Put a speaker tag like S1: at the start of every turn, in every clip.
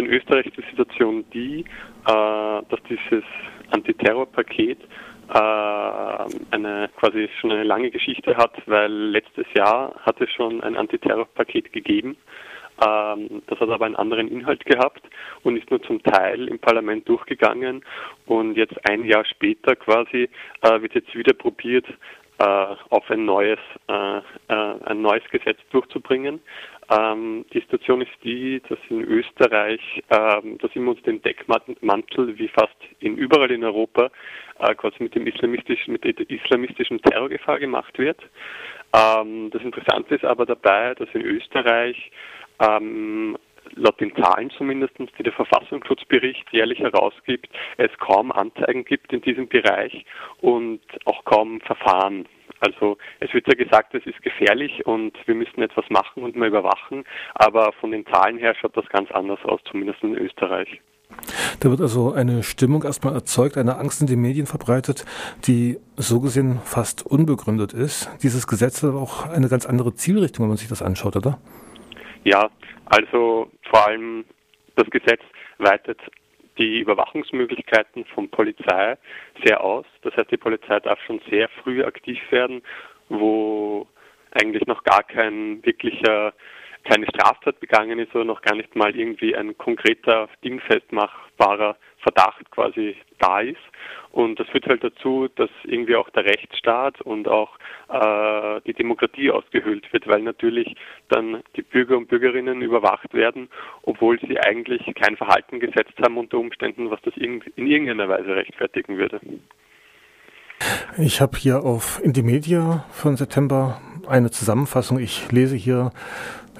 S1: in Österreich die Situation die, äh, dass dieses Antiterrorpaket äh, eine quasi schon eine lange Geschichte hat, weil letztes Jahr hat es schon ein Antiterrorpaket gegeben. Ähm, das hat aber einen anderen Inhalt gehabt und ist nur zum Teil im Parlament durchgegangen. Und jetzt ein Jahr später quasi äh, wird jetzt wieder probiert, auf ein neues, ein neues Gesetz durchzubringen. Ähm, die Situation ist die, dass in Österreich, ähm, dass immer unter den Deckmantel, wie fast in überall in Europa, äh, quasi mit dem islamistischen, mit der islamistischen Terrorgefahr gemacht wird. Ähm, das Interessante ist aber dabei, dass in Österreich ähm, laut den Zahlen zumindest, die der Verfassungsschutzbericht jährlich herausgibt, es kaum Anzeigen gibt in diesem Bereich und auch kaum Verfahren. Also es wird ja gesagt, es ist gefährlich und wir müssen etwas machen und mal überwachen, aber von den Zahlen her schaut das ganz anders aus, zumindest in Österreich.
S2: Da wird also eine Stimmung erstmal erzeugt, eine Angst in den Medien verbreitet, die so gesehen fast unbegründet ist. Dieses Gesetz hat auch eine ganz andere Zielrichtung, wenn man sich das anschaut, oder?
S1: Ja, also vor allem das Gesetz weitet die Überwachungsmöglichkeiten von Polizei sehr aus. Das heißt, die Polizei darf schon sehr früh aktiv werden, wo eigentlich noch gar kein wirklicher keine Straftat begangen ist oder noch gar nicht mal irgendwie ein konkreter dingfestmachbarer Verdacht quasi da ist. Und das führt halt dazu, dass irgendwie auch der Rechtsstaat und auch äh, die Demokratie ausgehöhlt wird, weil natürlich dann die Bürger und Bürgerinnen überwacht werden, obwohl sie eigentlich kein Verhalten gesetzt haben unter Umständen, was das in, in irgendeiner Weise rechtfertigen würde.
S2: Ich habe hier auf Indymedia von September eine Zusammenfassung. Ich lese hier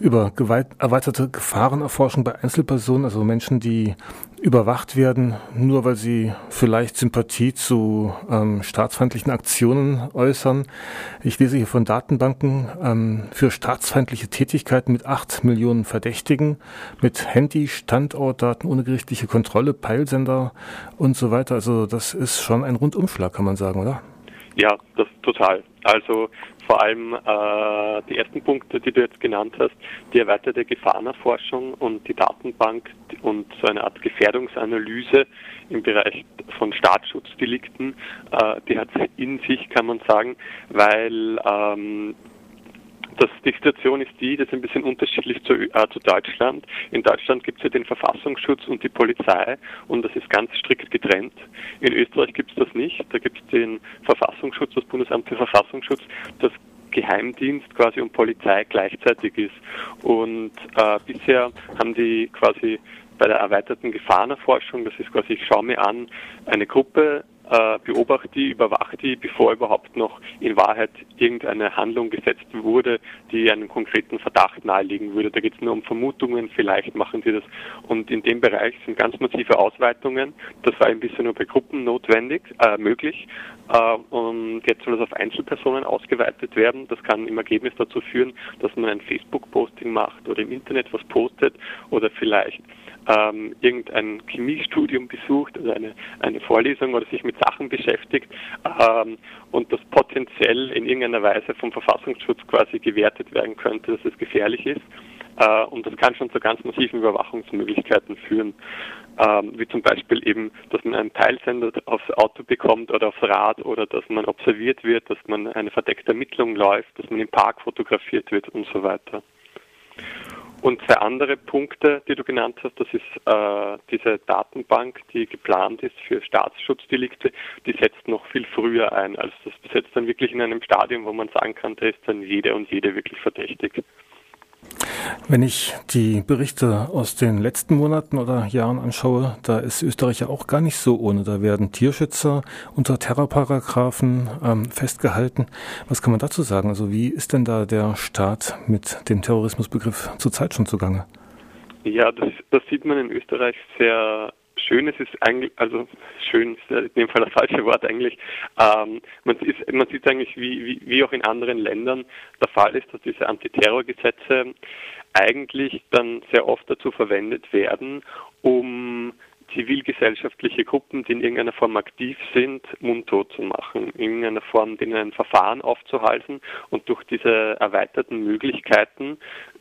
S2: über erweiterte Gefahrenerforschung bei Einzelpersonen, also Menschen, die überwacht werden, nur weil sie vielleicht Sympathie zu ähm, staatsfeindlichen Aktionen äußern. Ich lese hier von Datenbanken ähm, für staatsfeindliche Tätigkeiten mit acht Millionen Verdächtigen, mit Handy, Standortdaten ohne gerichtliche Kontrolle, Peilsender und so weiter. Also das ist schon ein Rundumschlag, kann man sagen, oder?
S1: Ja, das total. Also vor allem äh, die ersten Punkte, die du jetzt genannt hast, die erweiterte Gefahrenerforschung und die Datenbank und so eine Art Gefährdungsanalyse im Bereich von Staatsschutzdelikten, äh, die hat in sich, kann man sagen, weil ähm, das, die Situation ist die, das ist ein bisschen unterschiedlich zu, äh, zu Deutschland. In Deutschland gibt es ja den Verfassungsschutz und die Polizei und das ist ganz strikt getrennt. In Österreich gibt es das nicht. Da gibt es den Verfassungsschutz, das Bundesamt für Verfassungsschutz, das Geheimdienst quasi und Polizei gleichzeitig ist. Und äh, bisher haben die quasi bei der erweiterten Gefahrenerforschung, das ist quasi, ich schaue mir an, eine Gruppe äh, beobachte die, überwache die, bevor überhaupt noch in Wahrheit irgendeine Handlung gesetzt wurde, die einen konkreten Verdacht nahelegen würde. Da geht es nur um Vermutungen, vielleicht machen sie das. Und in dem Bereich sind ganz massive Ausweitungen. Das war ein bisschen nur bei Gruppen notwendig, äh, möglich. Äh, und jetzt soll das auf Einzelpersonen ausgeweitet werden. Das kann im Ergebnis dazu führen, dass man ein Facebook-Posting macht oder im Internet was postet oder vielleicht ähm, irgendein Chemiestudium besucht oder eine, eine Vorlesung oder sich mit Sachen beschäftigt ähm, und das potenziell in irgendeiner Weise vom Verfassungsschutz quasi gewertet werden könnte, dass es gefährlich ist. Äh, und das kann schon zu ganz massiven Überwachungsmöglichkeiten führen, ähm, wie zum Beispiel eben, dass man einen Teilsender aufs Auto bekommt oder aufs Rad oder dass man observiert wird, dass man eine verdeckte Ermittlung läuft, dass man im Park fotografiert wird und so weiter. Und zwei andere Punkte, die du genannt hast, das ist äh, diese Datenbank, die geplant ist für Staatsschutzdelikte, die setzt noch viel früher ein. Also das besetzt dann wirklich in einem Stadium, wo man sagen kann, da ist dann jede und jede wirklich verdächtig.
S2: Wenn ich die Berichte aus den letzten Monaten oder Jahren anschaue, da ist Österreich ja auch gar nicht so ohne. Da werden Tierschützer unter Terrorparagraphen ähm, festgehalten. Was kann man dazu sagen? Also wie ist denn da der Staat mit dem Terrorismusbegriff zurzeit schon zugange?
S1: Ja, das, das sieht man in Österreich sehr schön ist, ist eigentlich, also schön ist in dem Fall das falsche Wort eigentlich, ähm, man, ist, man sieht eigentlich, wie, wie, wie auch in anderen Ländern der Fall ist, dass diese Antiterrorgesetze eigentlich dann sehr oft dazu verwendet werden, um zivilgesellschaftliche Gruppen, die in irgendeiner Form aktiv sind, mundtot zu machen, in irgendeiner Form denen ein Verfahren aufzuhalten und durch diese erweiterten Möglichkeiten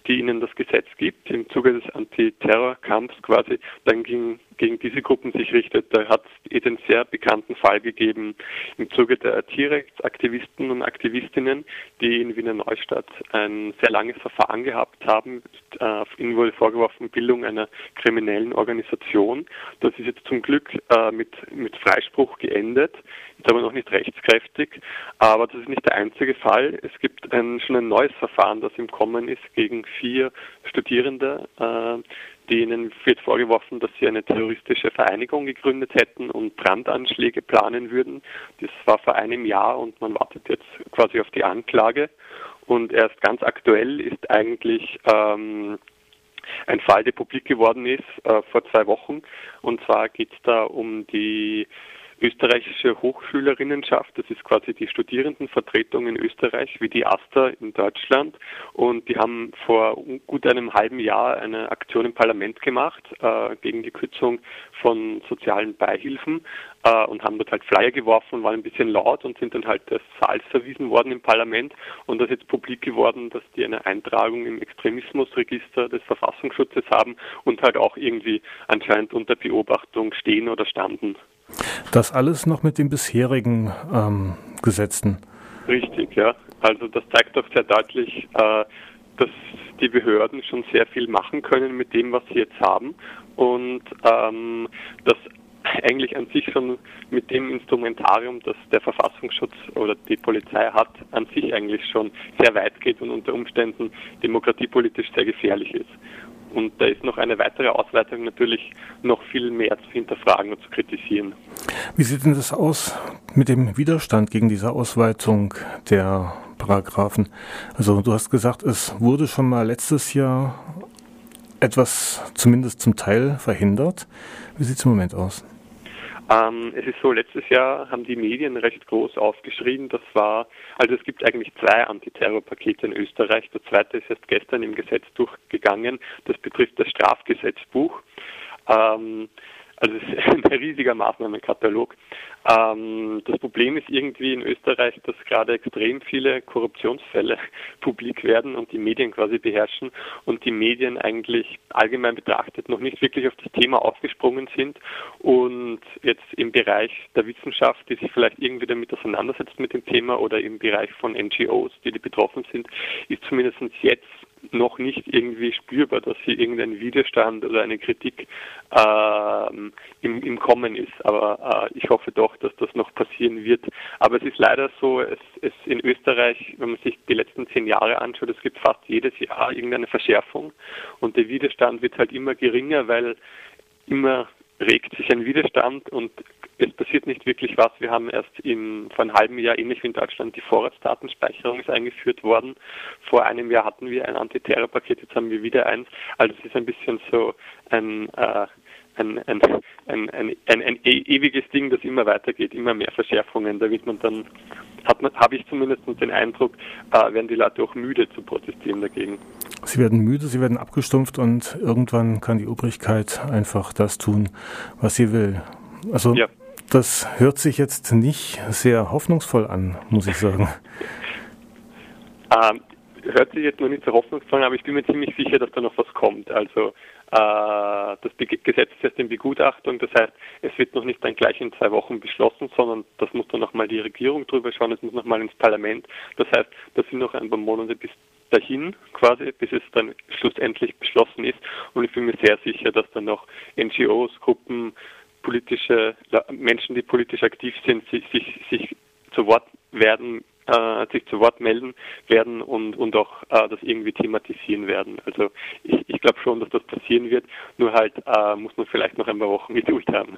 S1: die ihnen das Gesetz gibt, im Zuge des Antiterrorkampfs quasi, dann gegen, gegen diese Gruppen sich richtet. Da hat es den sehr bekannten Fall gegeben im Zuge der Tierrechtsaktivisten und Aktivistinnen, die in Wiener Neustadt ein sehr langes Verfahren gehabt haben. Äh, ihnen wurde vorgeworfen, Bildung einer kriminellen Organisation. Das ist jetzt zum Glück äh, mit, mit Freispruch geendet, ist aber noch nicht rechtskräftig. Aber das ist nicht der einzige Fall. Es gibt ein, schon ein neues Verfahren, das im Kommen ist gegen vier Studierende, äh, denen wird vorgeworfen, dass sie eine terroristische Vereinigung gegründet hätten und Brandanschläge planen würden. Das war vor einem Jahr und man wartet jetzt quasi auf die Anklage. Und erst ganz aktuell ist eigentlich ähm, ein Fall, der publik geworden ist äh, vor zwei Wochen. Und zwar geht es da um die österreichische Hochschülerinnenschaft, das ist quasi die Studierendenvertretung in Österreich, wie die AStA in Deutschland. Und die haben vor gut einem halben Jahr eine Aktion im Parlament gemacht äh, gegen die Kürzung von sozialen Beihilfen äh, und haben dort halt Flyer geworfen, waren ein bisschen laut und sind dann halt des Saals verwiesen worden im Parlament. Und das ist jetzt publik geworden, dass die eine Eintragung im Extremismusregister des Verfassungsschutzes haben und halt auch irgendwie anscheinend unter Beobachtung stehen oder standen.
S2: Das alles noch mit den bisherigen ähm, Gesetzen.
S1: Richtig, ja. Also das zeigt doch sehr deutlich, äh, dass die Behörden schon sehr viel machen können mit dem, was sie jetzt haben und ähm, dass eigentlich an sich schon mit dem Instrumentarium, das der Verfassungsschutz oder die Polizei hat, an sich eigentlich schon sehr weit geht und unter Umständen demokratiepolitisch sehr gefährlich ist. Und da ist noch eine weitere Ausweitung natürlich noch viel mehr zu hinterfragen und zu kritisieren.
S2: Wie sieht denn das aus mit dem Widerstand gegen diese Ausweitung der Paragraphen? Also du hast gesagt, es wurde schon mal letztes Jahr etwas zumindest zum Teil verhindert. Wie sieht es im Moment aus?
S1: Ähm, es ist so, letztes Jahr haben die Medien recht groß aufgeschrien. Das war, also es gibt eigentlich zwei Antiterrorpakete in Österreich. Das zweite ist erst gestern im Gesetz durchgegangen. Das betrifft das Strafgesetzbuch. Ähm, also es ist ein riesiger Maßnahmenkatalog. Ähm, das Problem ist irgendwie in Österreich, dass gerade extrem viele Korruptionsfälle publik werden und die Medien quasi beherrschen und die Medien eigentlich allgemein betrachtet noch nicht wirklich auf das Thema aufgesprungen sind und jetzt im Bereich der Wissenschaft, die sich vielleicht irgendwie damit auseinandersetzt mit dem Thema oder im Bereich von NGOs, die, die betroffen sind, ist zumindest jetzt noch nicht irgendwie spürbar, dass hier irgendein Widerstand oder eine Kritik äh, im, im Kommen ist. Aber äh, ich hoffe doch, dass das noch passieren wird. Aber es ist leider so, es, es in Österreich, wenn man sich die letzten zehn Jahre anschaut, es gibt fast jedes Jahr irgendeine Verschärfung und der Widerstand wird halt immer geringer, weil immer regt sich ein Widerstand und es passiert nicht wirklich was. Wir haben erst im, vor einem halben Jahr, ähnlich wie in Deutschland, die Vorratsdatenspeicherung ist eingeführt worden. Vor einem Jahr hatten wir ein Antiterrorpaket, jetzt haben wir wieder eins. Also es ist ein bisschen so ein, äh, ein, ein, ein, ein, ein, ein e-, ewiges Ding, das immer weitergeht, immer mehr Verschärfungen. Da wird man dann, hat man, habe ich zumindest den Eindruck, äh, werden die Leute auch müde zu protestieren dagegen.
S2: Sie werden müde, sie werden abgestumpft und irgendwann kann die Obrigkeit einfach das tun, was sie will. Also ja. Das hört sich jetzt nicht sehr hoffnungsvoll an, muss ich sagen.
S1: ähm, hört sich jetzt noch nicht so hoffnungsvoll an, aber ich bin mir ziemlich sicher, dass da noch was kommt. Also äh, das Gesetz ist jetzt in Begutachtung, das heißt, es wird noch nicht dann gleich in zwei Wochen beschlossen, sondern das muss dann nochmal die Regierung drüber schauen, es muss nochmal ins Parlament. Das heißt, das sind noch ein paar Monate bis dahin quasi, bis es dann schlussendlich beschlossen ist. Und ich bin mir sehr sicher, dass dann noch NGOs, Gruppen, politische Menschen, die politisch aktiv sind, sich, sich, sich zu Wort werden, äh, sich zu Wort melden werden und, und auch äh, das irgendwie thematisieren werden. Also ich, ich glaube schon, dass das passieren wird, nur halt äh, muss man vielleicht noch ein paar Wochen Geduld haben.